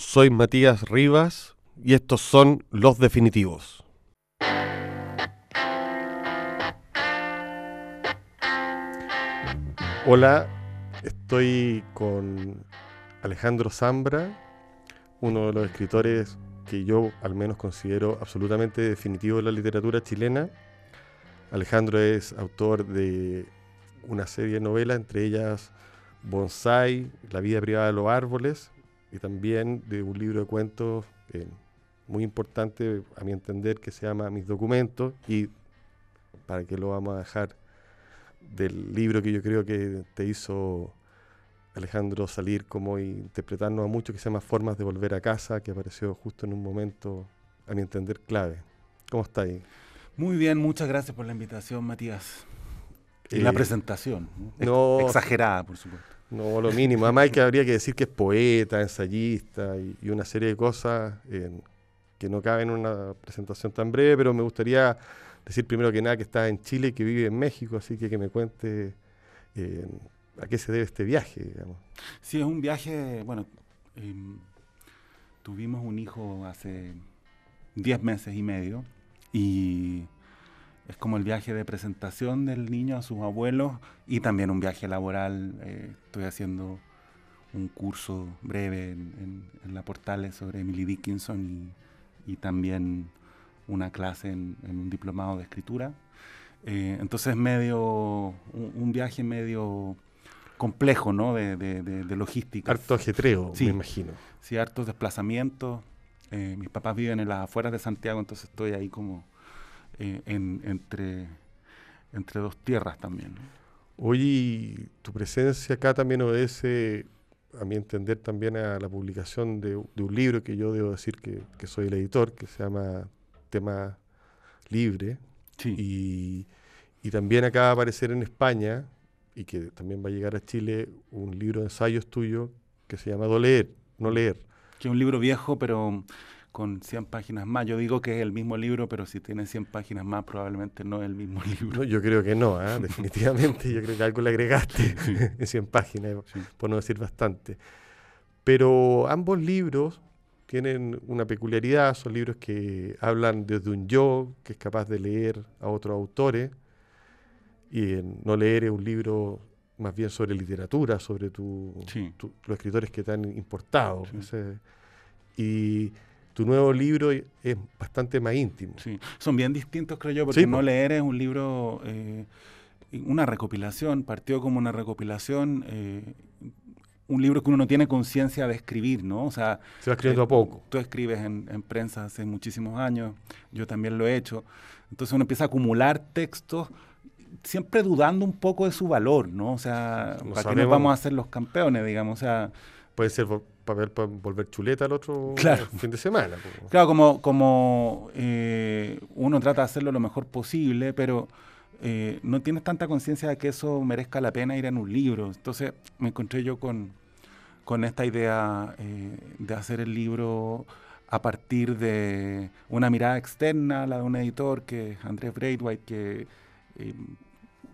soy Matías Rivas y estos son los definitivos. Hola, estoy con Alejandro Zambra, uno de los escritores que yo al menos considero absolutamente definitivo de la literatura chilena. Alejandro es autor de una serie de novelas, entre ellas Bonsai, La vida privada de los árboles, y también de un libro de cuentos eh, muy importante, a mi entender, que se llama Mis documentos, y para que lo vamos a dejar del libro que yo creo que te hizo Alejandro salir como interpretarnos a mucho, que se llama Formas de Volver a Casa, que apareció justo en un momento, a mi entender, clave. ¿Cómo está ahí? Muy bien, muchas gracias por la invitación, Matías. Y la eh, presentación, no, exagerada, por supuesto. No, lo mínimo. Además, hay que, habría que decir que es poeta, ensayista y, una serie de cosas que no caben en una presentación tan breve, pero me gustaría decir primero que nada que está en Chile y que vive en México, así que que me cuente a qué se debe este viaje. Digamos. Sí, es un viaje, bueno, em, tuvimos un hijo hace 10 meses y medio y es como el viaje de presentación del niño a sus abuelos y también un viaje laboral. Eh, estoy haciendo un curso breve en, la Portales sobre Emily Dickinson y, también una clase en, un diplomado de escritura. Eh, entonces medio, un, viaje medio complejo, ¿no? De, de, logística. Harto ajetreo, me imagino. Sí, hartos desplazamientos. Eh, mis papás viven en las afueras de Santiago, entonces estoy ahí como eh, entre, entre dos tierras también. Hoy tu presencia acá también obedece, a mi entender, también a la publicación de, un libro que yo debo decir que, soy el editor, que se llama Tema Libre. Y, y también acaba de aparecer en España, y que también va a llegar a Chile, un libro de ensayos tuyo que se llama Do leer, no leer. Que es un libro viejo, pero con 100 páginas más. Yo digo que es el mismo libro, pero si tiene 100 páginas más, probablemente no es el mismo libro. yo creo que no, ¿ah? definitivamente. yo creo que algo le agregaste en 100 páginas, por no decir bastante. Pero ambos libros tienen una peculiaridad, son libros que hablan desde un yo que es capaz de leer a otros autores, y no leer es un libro más bien sobre literatura, sobre tu, los escritores que te han importado. y tu nuevo libro es bastante más íntimo. Sí, son bien distintos, creo yo, porque No Leer es un libro, eh, una recopilación, partió como una recopilación, eh, un libro que uno no tiene conciencia de escribir, ¿no? O sea, se va escribiendo a poco. Tú escribes en, prensa hace muchísimos años, yo también lo he hecho. Entonces uno empieza a acumular textos siempre dudando un poco de su valor, ¿no? O sea, ¿para qué nos vamos a hacer los campeones, digamos? O sea, puede ser para ver para volver chuleta el otro fin de semana. Claro, como, como eh, uno trata de hacerlo lo mejor posible, pero eh, no tienes tanta conciencia de que eso merezca la pena ir en un libro. Entonces me encontré yo con, con esta idea eh, de hacer el libro a partir de una mirada externa, la de un editor que es Andrés Braithwaite, que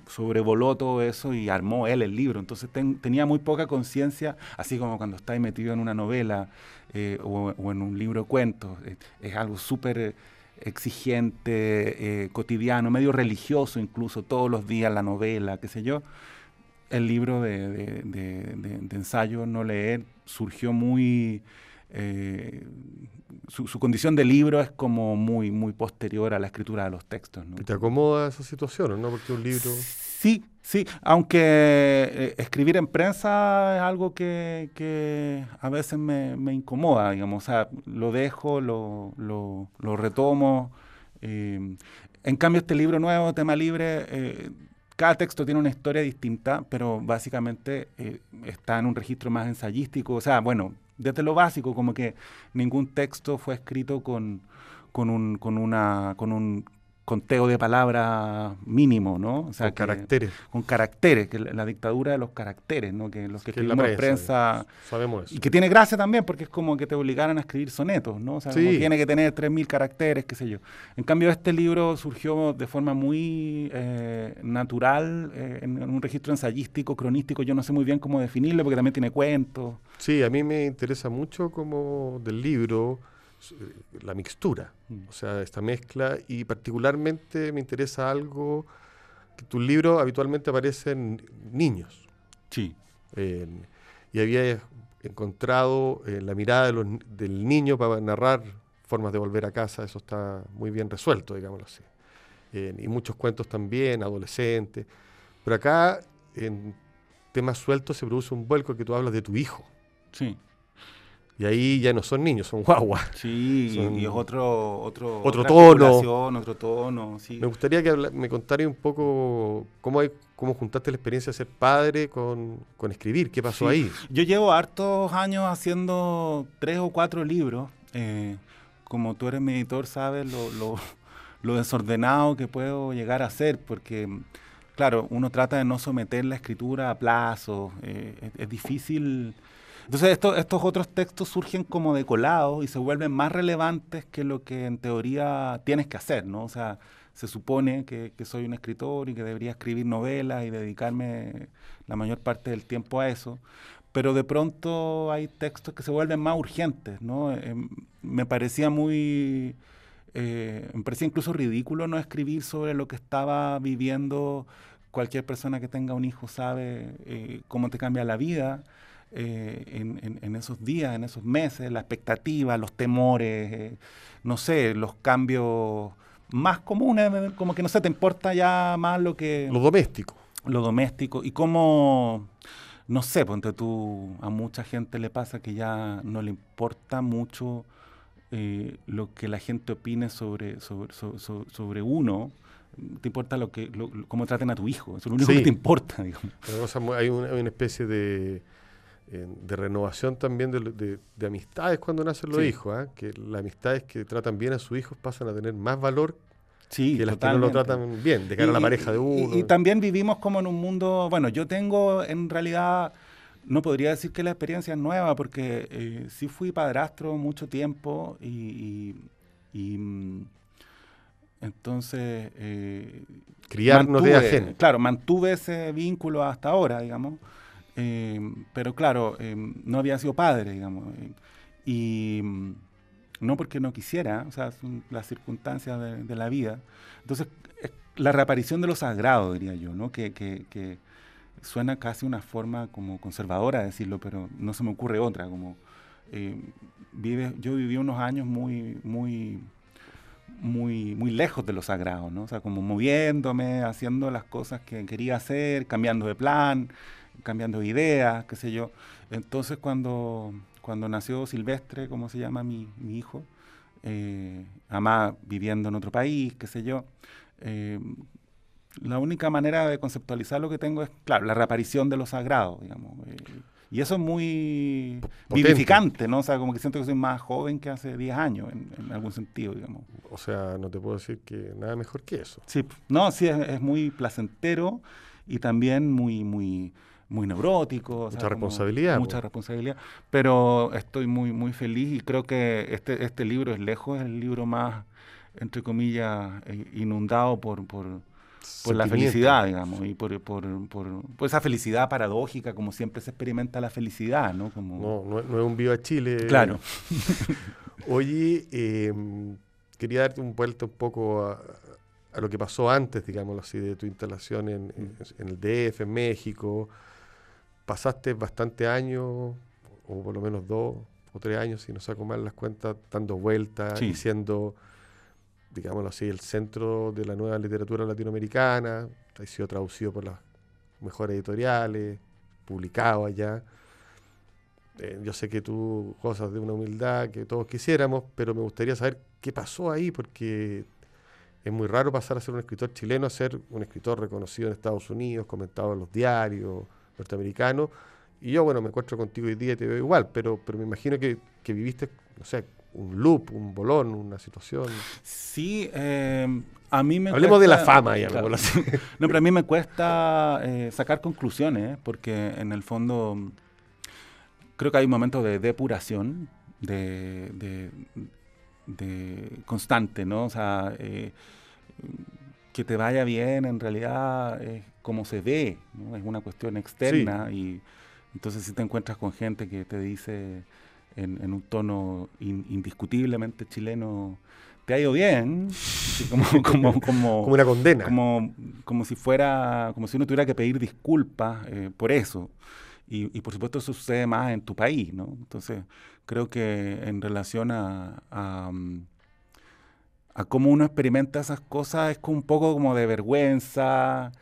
sobrevoló todo eso y armó él el libro. Entonces tenía muy poca conciencia, así como cuando estáis metido en una novela eh, o, en un libro de cuentos. Eh, es algo súper exigente, eh, cotidiano, medio religioso incluso, todos los días la novela, qué sé yo. El libro de, ensayo No Leer surgió muy... Su, condición de libro es como muy, muy posterior a la escritura de los textos. ¿Te acomoda esa situación, no? Porque un libro... Sí, sí, aunque eh, escribir en prensa es algo que, a veces me, incomoda, digamos, o sea, lo dejo, lo, lo, retomo. Eh, en cambio, este libro nuevo, Tema Libre, eh, cada texto tiene una historia distinta, pero básicamente está en un registro más ensayístico, o sea, bueno, desde lo básico, como que ningún texto fue escrito con, con, un, con, una, con un conteo de palabras mínimo, ¿no? O sea, con caracteres. Con caracteres, que la, dictadura de los caracteres, ¿no? Que los que, escribimos la prensa, sabemos eso. Y que tiene gracia también porque es como que te obligaran a escribir sonetos, ¿no? O sea, tiene que tener 3.000 caracteres, qué sé yo. En cambio, este libro surgió de forma muy eh, natural, eh, en, un registro ensayístico, cronístico, yo no sé muy bien cómo definirlo porque también tiene cuentos. Sí, a mí me interesa mucho como del libro la mixtura, mm. o sea, esta mezcla, y particularmente me interesa algo que tu libro habitualmente aparecen niños. Sí. y había encontrado eh, la mirada del niño para narrar formas de volver a casa, eso está muy bien resuelto, digámoslo así. y muchos cuentos también, adolescentes. Pero acá, en temas sueltos, se produce un vuelco que tú hablas de tu hijo. Sí. Y ahí ya no son niños, son guaguas. Sí, y es otro, otro, otro tono. Otro tono sí. Me gustaría que me contaras un poco cómo, hay, cómo juntaste la experiencia de ser padre con, escribir, qué pasó ahí. Yo llevo hartos años haciendo tres o cuatro libros. Eh, como tú eres mi editor, sabes lo, lo, desordenado que puedo llegar a ser, porque, claro, uno trata de no someter la escritura a plazo. Eh, es difícil entonces estos otros textos surgen como decolados y se vuelven más relevantes que lo que en teoría tienes que hacer, ¿no? O sea, se supone que, soy un escritor y que debería escribir novelas y dedicarme la mayor parte del tiempo a eso, pero de pronto hay textos que se vuelven más urgentes, ¿no? Eh, me parecía muy... Eh, me parecía incluso ridículo no escribir sobre lo que estaba viviendo cualquier persona que tenga un hijo sabe eh, cómo te cambia la vida. Eh, en, esos días, en esos meses, la expectativa, los temores, eh, no sé, los cambios más comunes, como que no sé, te importa ya más lo que... Lo doméstico. Lo doméstico. Y cómo, no sé, ponte tú, a mucha gente le pasa que ya no le importa mucho eh, lo que la gente opine sobre, sobre, sobre, uno, te importa lo que cómo traten a tu hijo, eso es lo único que te importa. hay una especie de de renovación también de, de, amistades cuando nacen los hijos, ¿ah? que las amistades que tratan bien a sus hijos pasan a tener más valor sí, que las que no lo tratan bien, de cara a la pareja de uno. Y, también vivimos como en un mundo, bueno, yo tengo en realidad, no podría decir que la experiencia es nueva, porque eh, sí fui padrastro mucho tiempo y, mm, entonces... Eh, Criarnos de ajeno. Claro, mantuve ese vínculo hasta ahora, digamos. Eh, pero claro, eh, no había sido padre, digamos. Eh, y mm, no porque no quisiera, o sea, son las circunstancias de, la vida. Entonces, la reaparición de lo sagrado, diría yo, ¿no? Que, que, que, suena casi una forma como conservadora de decirlo, pero no se me ocurre otra, como... vive, yo viví unos años muy, muy, muy, muy lejos de lo sagrado, ¿no? O sea, como moviéndome, haciendo las cosas que quería hacer, cambiando de plan, cambiando de ideas, qué sé yo. Entonces cuando, cuando nació Silvestre, como se llama mi, mi hijo, eh, viviendo en otro país, qué sé yo, eh, la única manera de conceptualizar lo que tengo es, claro, la reaparición de lo sagrado, digamos. Eh, y eso es muy vivificante, ¿no? O sea, como que siento que soy más joven que hace 10 años, en, algún sentido, digamos. O sea, no te puedo decir que nada mejor que eso. Sí, no, sí, es, es muy placentero y también muy, muy, muy neurótico. Mucha responsabilidad. Mucha responsabilidad. Pero estoy muy, muy feliz y creo que este, este libro es lejos el libro más, entre comillas, eh, inundado por, por, por la felicidad, digamos, y por, por, por, esa felicidad paradójica, como siempre se experimenta la felicidad, ¿no? Como... No, no, es un viva Chile. Claro. Oye, em, quería darte un vuelto un poco a, a, lo que pasó antes, digámoslo así, de tu instalación en, en el DF, en México, pasaste bastante años, o por lo menos dos o tres años, si no saco mal las cuentas, dando vueltas y siendo, digámoslo así, el centro de la nueva literatura latinoamericana. Ha sido traducido por las mejores editoriales, publicado allá. Eh, yo sé que tú cosas de una humildad que todos quisiéramos, pero me gustaría saber qué pasó ahí, porque es muy raro pasar a ser un escritor chileno a ser un escritor reconocido en Estados Unidos, comentado en los diarios, norteamericano y yo, bueno, me encuentro contigo hoy día y te veo igual, pero, pero me imagino que, que viviste, no sé, un loop, un bolón, una situación. Sí, eh, a mí me Hablemos de la fama ya, claro. No, pero a mí me cuesta eh, sacar conclusiones, porque en el fondo creo que hay un momento de depuración, de, de, de constante, ¿no? O sea, eh, que te vaya bien en realidad es como se ve, ¿no? Es una cuestión externa y entonces si te encuentras con gente que te dice en, en un tono in- indiscutiblemente chileno, te ha ido bien, como, como, como, Como una condena. como, como si fuera, como si uno tuviera que pedir disculpas eh, por eso. Y, y por supuesto eso sucede más en tu país, ¿no? Entonces, creo que en relación a, a, mm, a cómo uno experimenta esas cosas es como un poco como de vergüenza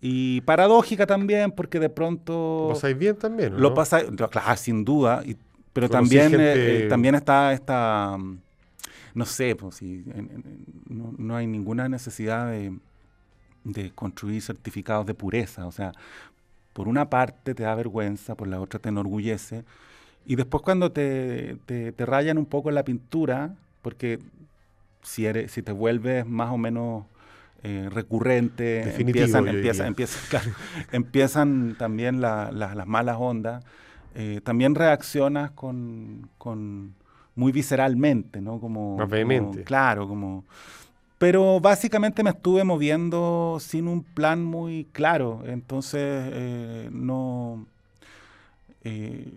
y paradójica también, porque de pronto Lo pasáis bien también, ¿o lo no? pasa, no, claro, sin duda, y- pero Conocí también, eh, gente- eh, también está esta, mm, no sé, pues si en- en- no, no hay ninguna necesidad de, de construir certificados de pureza, o sea, por una parte te da vergüenza, por la otra te enorgullece, y después cuando te, te, te rayan un poco la pintura, porque si, eres, si te vuelves más o menos eh, recurrente, Definitivo, empiezan, empiezan, empiezan, claro, empiezan también la- la- las malas ondas, eh, también reaccionas con, con muy visceralmente, ¿no? Como, Más como- vehemente. claro, como... Pero básicamente me estuve moviendo sin un plan muy claro, entonces eh, no... eh,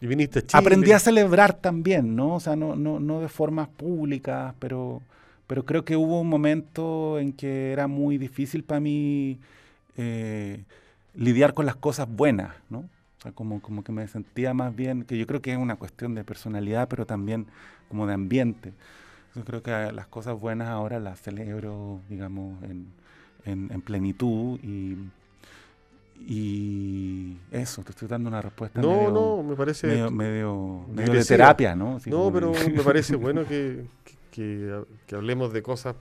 Y viniste a Chile. aprendí a celebrar también, ¿no? O sea, no, no, no de formas públicas, pero, pero creo que hubo un momento en que era muy difícil para mí eh, lidiar con las cosas buenas, ¿no? O sea, como, como que me sentía más bien, que yo creo que es una cuestión de personalidad, pero también como de ambiente. Yo creo que las cosas buenas ahora las celebro, digamos, en, en- en plenitud y, y eso, te estoy dando una respuesta No, medio, no, me parece. medio, medio, medio de terapia, ¿no? Así no, pero de- me parece bueno que, que, que- hablemos de cosas.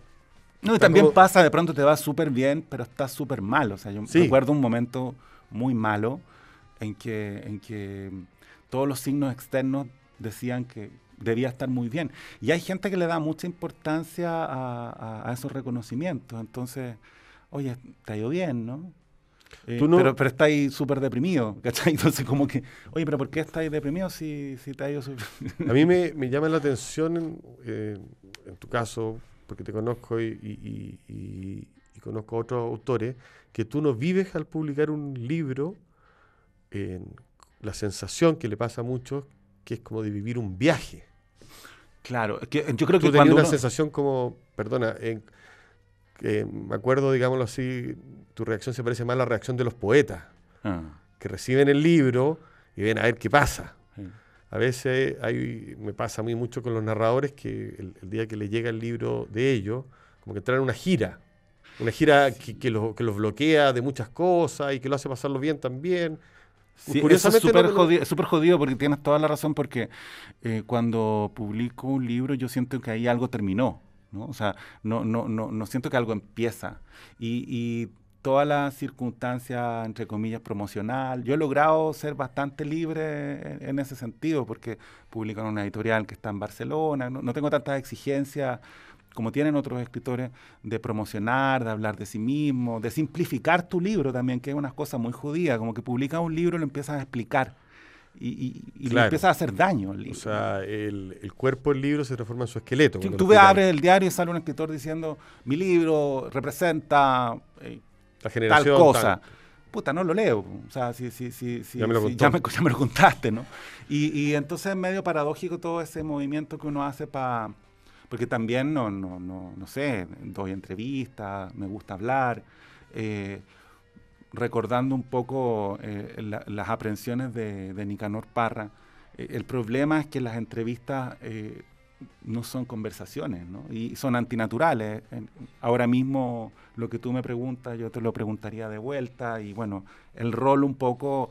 No, y también como- pasa, de pronto te va súper bien, pero estás súper mal. O sea, yo Sí. recuerdo un momento muy malo en que, en que todos los signos externos decían que debía estar muy bien. Y hay gente que le da mucha importancia a, a- a esos reconocimientos. Entonces, oye, te ha ido bien, ¿no? Eh, Tú no- Pero, pero estáis súper deprimido, ¿cachai? Entonces, como que, oye, pero ¿por qué estáis deprimido si, si te ha ido súper A mí me, me llama la atención, en, eh, en tu caso, porque te conozco y, y- y- y- y conozco a otros autores, que tú no vives al publicar un libro la sensación que le pasa a muchos, que es como de vivir un viaje. Claro, que yo creo Tú que cuando una uno- sensación como, perdona, me acuerdo, digámoslo así, tu reacción se parece más a la reacción de los poetas, Ah, que reciben el libro y ven a ver qué pasa. sí. A veces hay, me pasa a mí mucho con los narradores que el, el día que les llega el libro de ellos, como que entran en una gira. Una gira que, que, los, que los bloquea de muchas cosas y que lo hace pasarlo bien también. Sí, eso es súper no- jodido, jodido porque tienes toda la razón porque eh, cuando publico un libro yo siento que ahí algo terminó, ¿no? O sea, no, no, no, no siento que algo empieza. Y, y toda la circunstancia, entre comillas, promocional, yo he logrado ser bastante libre en, en ese sentido porque publico en una editorial que está en Barcelona, no, no tengo tantas exigencias como tienen otros escritores, de promocionar, de hablar de sí mismo, de simplificar tu libro también, que es una cosa muy jodida, como que publicas un libro y lo empiezas a explicar y, y, y le Claro. empiezas a hacer daño al O libro. sea, el, el cuerpo del libro se transforma en su esqueleto. Tú, tú abres el diario y sale un escritor diciendo, mi libro representa eh, la tal generación. cosa. tal. Puta, no lo leo. O sea, si, si, si, si- Ya me lo si- contó. ya me, ya me lo contaste, ¿no? Y, y entonces es medio paradójico todo ese movimiento que uno hace para... Porque también, no, no, no, no sé, doy entrevistas, me gusta hablar, eh, recordando un poco eh, la- las aprensiones de, de Nicanor Parra. eh, el problema es que las entrevistas eh, no son conversaciones, ¿no? Y son antinaturales. Ahora mismo lo que tú me preguntas, yo te lo preguntaría de vuelta y bueno, el rol un poco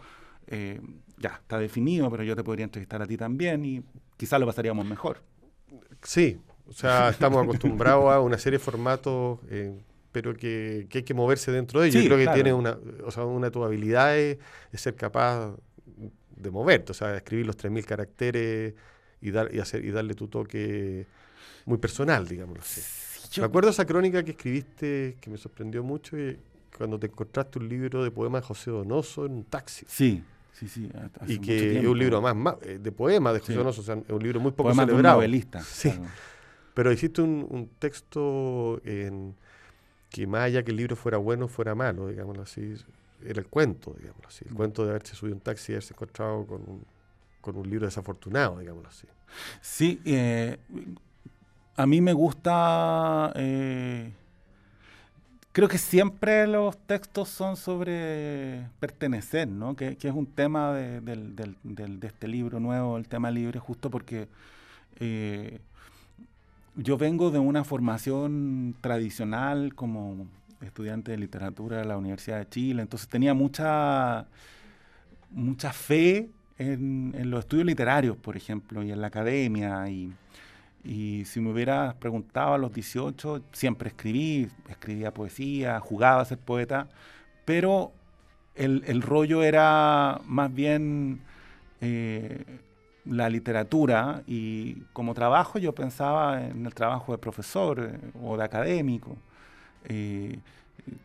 eh, ya está definido, pero yo te podría entrevistar a ti también y quizás lo pasaríamos mejor. Sí, o sea, estamos acostumbrados a una serie de formatos, eh, pero que, que hay que moverse dentro de ellos. Sí, Yo creo que tiene una, o sea, una de tus habilidades es ser capaz de moverte, o sea, escribir los 3.000 caracteres y, dar, y, hacer, y darle tu toque muy personal, digámoslo así. Me acuerdo esa crónica que escribiste que me sorprendió mucho y cuando te encontraste un libro de poemas de José Donoso en un taxi. Sí, sí, sí. Y que es un libro más, eh, de poemas de José Donoso, o sea, es un libro muy poco poemas celebrado. De un novelista. Sí. Pero hiciste un, un texto en que más allá que el libro fuera bueno fuera malo, digámoslo así, era el cuento, digámoslo así. El mm. cuento de haberse subido un taxi y haberse encontrado con un, con un libro desafortunado, digámoslo así. Sí, eh, a mí me gusta... Eh, creo que siempre los textos son sobre pertenecer, ¿no? Que, es un tema de, de, este libro nuevo, el tema libre, justo porque... Eh, yo vengo de una formación tradicional como estudiante de literatura de la Universidad de Chile, entonces tenía mucha, mucha fe en, los estudios literarios, por ejemplo, y en la academia. Y, si me hubieras preguntado a los 18, siempre escribí, escribía poesía, jugaba a ser poeta, pero el, rollo era más bien eh, la literatura y como trabajo yo pensaba en el trabajo de profesor eh, o de académico. Eh,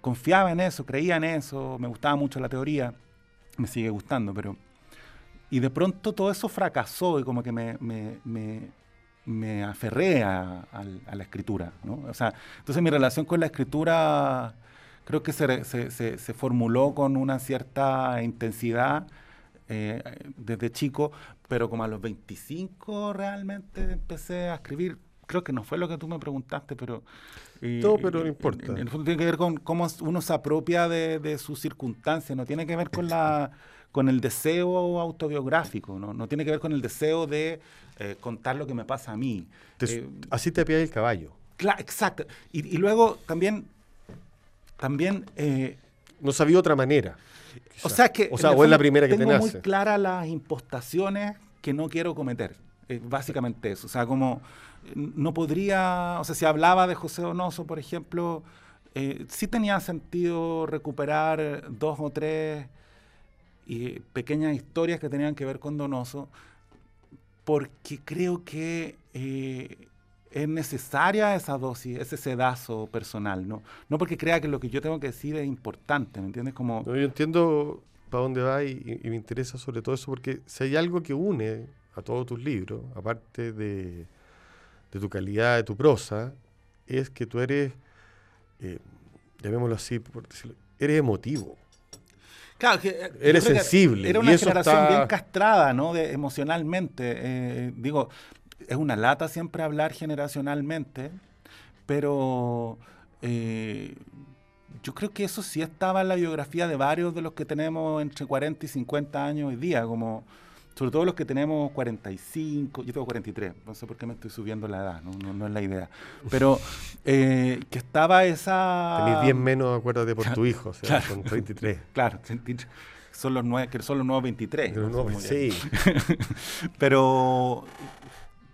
confiaba en eso, creía en eso, me gustaba mucho la teoría, me sigue gustando, pero... Y de pronto todo eso fracasó y como que me, me, aferré a, la escritura. ¿no? O sea, entonces mi relación con la escritura creo que se, se, se formuló con una cierta intensidad eh, desde chico, pero como a los 25 realmente empecé a escribir. Creo que no fue lo que tú me preguntaste, pero... Eh, no, pero no importa. En, el fondo tiene que ver con cómo uno se apropia de, de sus circunstancias, no tiene que ver con la con el deseo autobiográfico, no, no tiene que ver con el deseo de eh, contar lo que me pasa a mí. así te pide el caballo. Claro, exacto. Y, y, luego también, también no sabía otra manera. O sea, que o, sea, es la primera que tengo muy claras las impostaciones que no quiero cometer. básicamente eso. O sea, como no podría, o sea, si hablaba de José Donoso, por ejemplo, eh, sí tenía sentido recuperar dos o tres y pequeñas historias que tenían que ver con Donoso, porque creo que eh, es necesaria esa dosis, ese sedazo personal, ¿no? No porque crea que lo que yo tengo que decir es importante, ¿me entiendes? Como... yo entiendo para dónde va y, me interesa sobre todo eso porque si hay algo que une a todos tus libros, aparte de, tu calidad, de tu prosa, es que tú eres, eh, llamémoslo así, por decirlo, eres emotivo. Claro, que, eh, eres sensible. Era una generación bien castrada, ¿no? De, emocionalmente. Eh, digo, es una lata siempre hablar generacionalmente, pero eh, yo creo que eso sí estaba en la biografía de varios de los que tenemos entre 40 y 50 años hoy día, como sobre todo los que tenemos 45, yo tengo 43, no sé por qué me estoy subiendo la edad, no, no, es la idea, pero eh, que estaba esa... Tenés 10 menos, acuérdate, por tu hijo, o sea, claro, con 23. Claro, son los nueve, que son los nuevos 23. sí. pero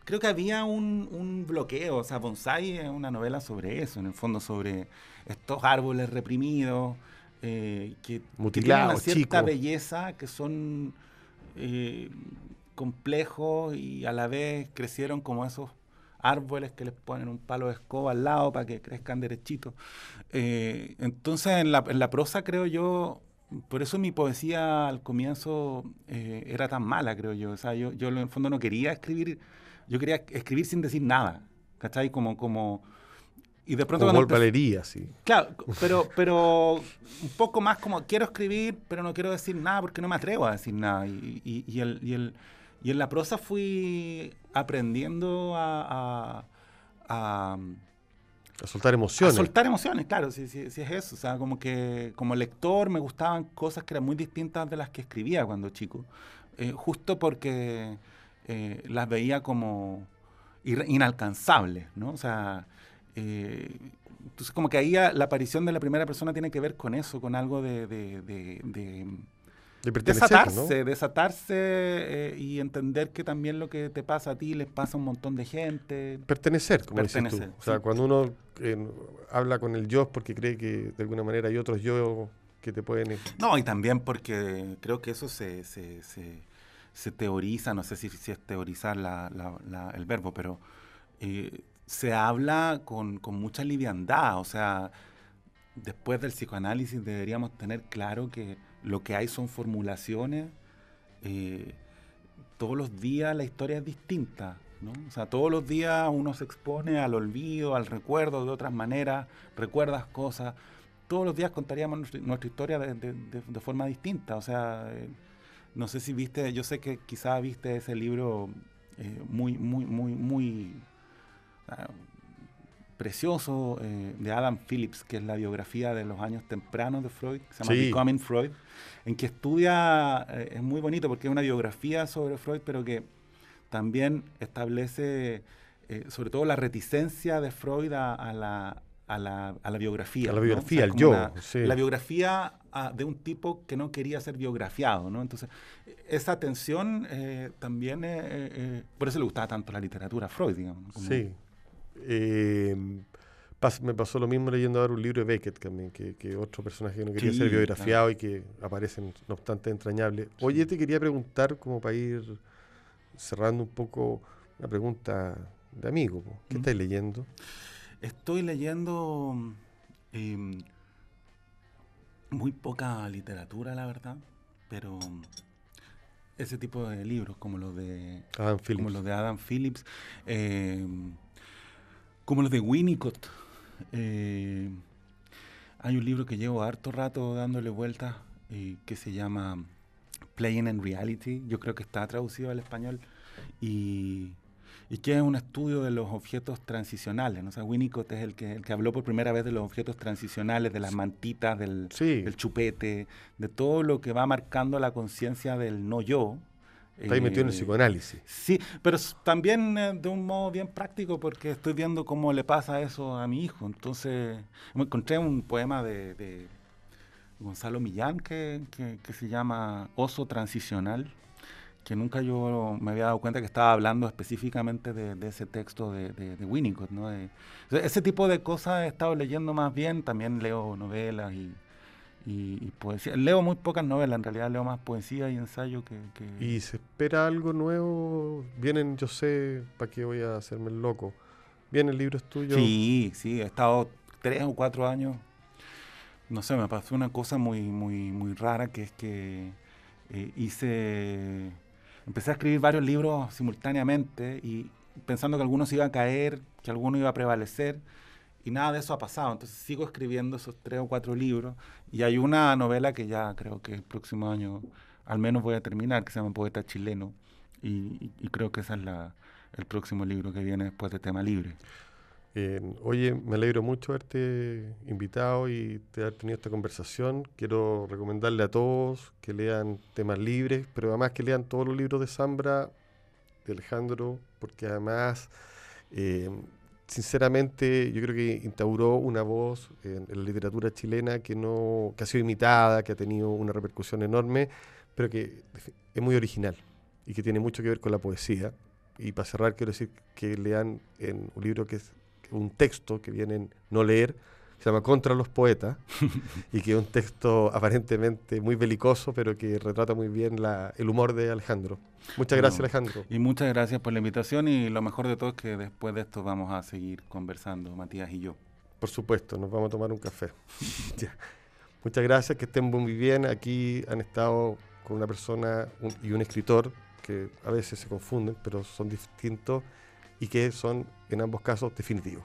creo que había un, bloqueo, o sea, Bonsai es una novela sobre eso, en el fondo sobre estos árboles reprimidos, eh, que, tienen una cierta belleza, que son eh, complejos y a la vez crecieron como esos árboles que les ponen un palo de escoba al lado para que crezcan derechitos. Eh, entonces, en la, en la, prosa creo yo, por eso mi poesía al comienzo era tan mala, creo yo. O sea, yo, yo en el fondo no quería escribir yo quería escribir sin decir nada, ¿cachai? Como, como, y de pronto... Como valería, sí. Claro, pero, pero un poco más como quiero escribir, pero no quiero decir nada porque no me atrevo a decir nada. Y, y, y, el, y, el, y en la prosa fui aprendiendo a, a, a soltar emociones. A soltar emociones, claro, sí, sí, sí, es eso. O sea, como que como lector me gustaban cosas que eran muy distintas de las que escribía cuando chico. Eh, justo porque eh, las veía como inalcanzables, ¿no? O sea, eh, entonces como que ahí la aparición de la primera persona tiene que ver con eso, con algo de, de, de, desatarse, desatarse eh, y entender que también lo que te pasa a ti les pasa a un montón de gente. Pertenecer, como dices tú. O sea, cuando uno habla con el yo porque cree que de alguna manera hay otros yo que te pueden... No, y también porque creo que eso se se teoriza, no sé si, si es teorizar el verbo, pero eh, se habla con, mucha liviandad, o sea, después del psicoanálisis deberíamos tener claro que lo que hay son formulaciones, eh, todos los días la historia es distinta, ¿no? O sea, todos los días uno se expone al olvido, al recuerdo de otras maneras, recuerdas cosas, todos los días contaríamos nuestra, historia de, forma distinta, o sea... Eh, no sé si viste, yo sé que quizá viste ese libro eh, muy, muy, muy, muy ah, precioso eh, de Adam Phillips, que es la biografía de los años tempranos de Freud, que se llama Becoming Freud, en que estudia, eh, es muy bonito porque es una biografía sobre Freud, pero que también establece sobre todo la reticencia de Freud a, la, a la, a la biografía. A la biografía, el yo. La biografía ah, de un tipo que no quería ser biografiado, ¿no? Entonces, esa tensión eh, también, eh, eh, por eso le gustaba tanto la literatura a Freud, digamos. Sí. me pasó lo mismo leyendo ahora un libro de Beckett también, que, que otro personaje que no quería ser biografiado y que aparecen, no obstante, entrañables. Oye, te quería preguntar, como para ir cerrando un poco, una pregunta de amigo. ¿Qué estás leyendo? Estoy leyendo em, muy poca literatura, la verdad, pero ese tipo de libros como los de Adam Phillips, como los de, Adam Phillips, em, como los de Winnicott. Eh, hay un libro que llevo harto rato dándole vueltas eh, que se llama Playing in Reality. Yo creo que está traducido al español y y que es un estudio de los objetos transicionales. ¿no? O sea, Winnicott es el que, el que habló por primera vez de los objetos transicionales, de las mantitas, del, chupete, de todo lo que va marcando la conciencia del no yo. Está ahí metido en el eh, psicoanálisis. Sí, pero también eh, de un modo bien práctico porque estoy viendo cómo le pasa eso a mi hijo. Entonces, me encontré un poema de, Gonzalo Millán que, que se llama Oso Transicional que nunca yo me había dado cuenta que estaba hablando específicamente de, ese texto de, de, Winnicott. ¿no? ese tipo de cosas he estado leyendo más bien, también leo novelas y, y, poesía. Leo muy pocas novelas, en realidad leo más poesía y ensayo que, ¿Y se espera algo nuevo? Vienen, yo sé, ¿para qué voy a hacerme el loco? ¿Vienen libros tuyos? Sí, sí, he estado tres o cuatro años. No sé, me pasó una cosa muy, muy, muy rara, que es que eh, hice empecé a escribir varios libros simultáneamente y pensando que algunos iban a caer, que alguno iba a prevalecer, y nada de eso ha pasado. Entonces sigo escribiendo esos tres o cuatro libros y hay una novela que ya creo que el próximo año al menos voy a terminar, que se llama Poeta Chileno, y, creo que ese es la, el próximo libro que viene después de Tema Libre oye, me alegro mucho haberte invitado y de haber tenido esta conversación. Quiero recomendarle a todos que lean temas libres, pero además que lean todos los libros de Zambra, de Alejandro, porque además, eh, sinceramente, yo creo que instauró una voz en, la literatura chilena que, no, que ha sido imitada, que ha tenido una repercusión enorme, pero que es muy original y que tiene mucho que ver con la poesía. Y para cerrar, quiero decir que lean en un libro que es un texto que vienen no leer, se llama Contra los Poetas, y que es un texto aparentemente muy belicoso, pero que retrata muy bien la, el humor de Alejandro. Muchas gracias, Alejandro. Y muchas gracias por la invitación, y lo mejor de todo es que después de esto vamos a seguir conversando, Matías y yo. Por supuesto, nos vamos a tomar un café. Muchas gracias, que estén muy bien. Aquí han estado con una persona y un escritor que a veces se confunden, pero son distintos y que son en ambos casos definitivos.